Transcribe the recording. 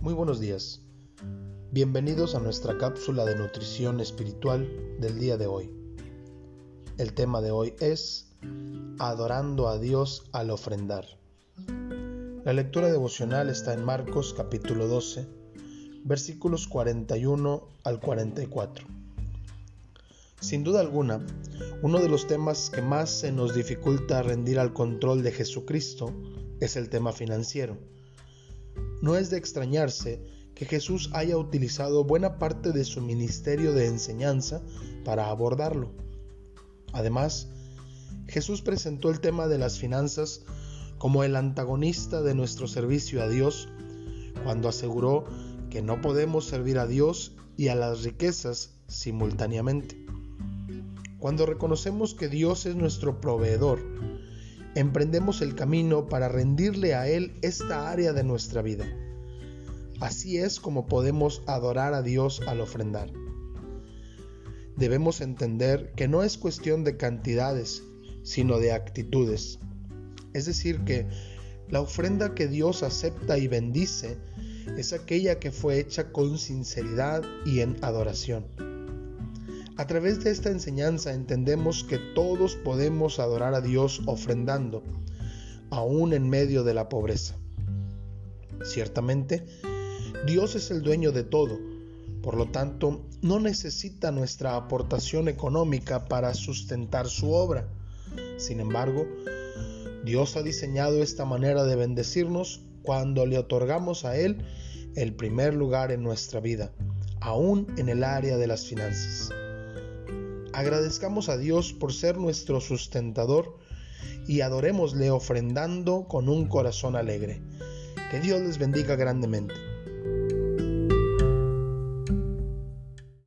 Buenos días. Bienvenidos a nuestra cápsula de nutrición espiritual del día de hoy. El tema de hoy es Adorando a Dios al ofrendar. La lectura devocional está en Marcos capítulo 12, versículos 41 al 44. Sin duda alguna, uno de los temas que más se nos dificulta rendir al control de Jesucristo es el tema financiero no es de extrañarse que Jesús haya utilizado buena parte de su ministerio de enseñanza para abordarlo. Además, Jesús presentó el tema de las finanzas como el antagonista de nuestro servicio a Dios cuando aseguró que no podemos servir a Dios y a las riquezas simultáneamente. Cuando reconocemos que Dios es nuestro proveedor, emprendemos el camino para rendirle a Él esta área de nuestra vida. Así es como podemos adorar a Dios al ofrendar. Debemos entender que no es cuestión de cantidades, sino de actitudes. Es decir, que la ofrenda que Dios acepta y bendice es aquella que fue hecha con sinceridad y en adoración. A través de esta enseñanza entendemos que todos podemos adorar a Dios ofrendando, aún en medio de la pobreza. Ciertamente, Dios es el dueño de todo, por lo tanto, no necesita nuestra aportación económica para sustentar su obra. Sin embargo, Dios ha diseñado esta manera de bendecirnos cuando le otorgamos a Él el primer lugar en nuestra vida, aún en el área de las finanzas. Agradezcamos a Dios por ser nuestro sustentador y adorémosle ofrendando con un corazón alegre. Que Dios les bendiga grandemente.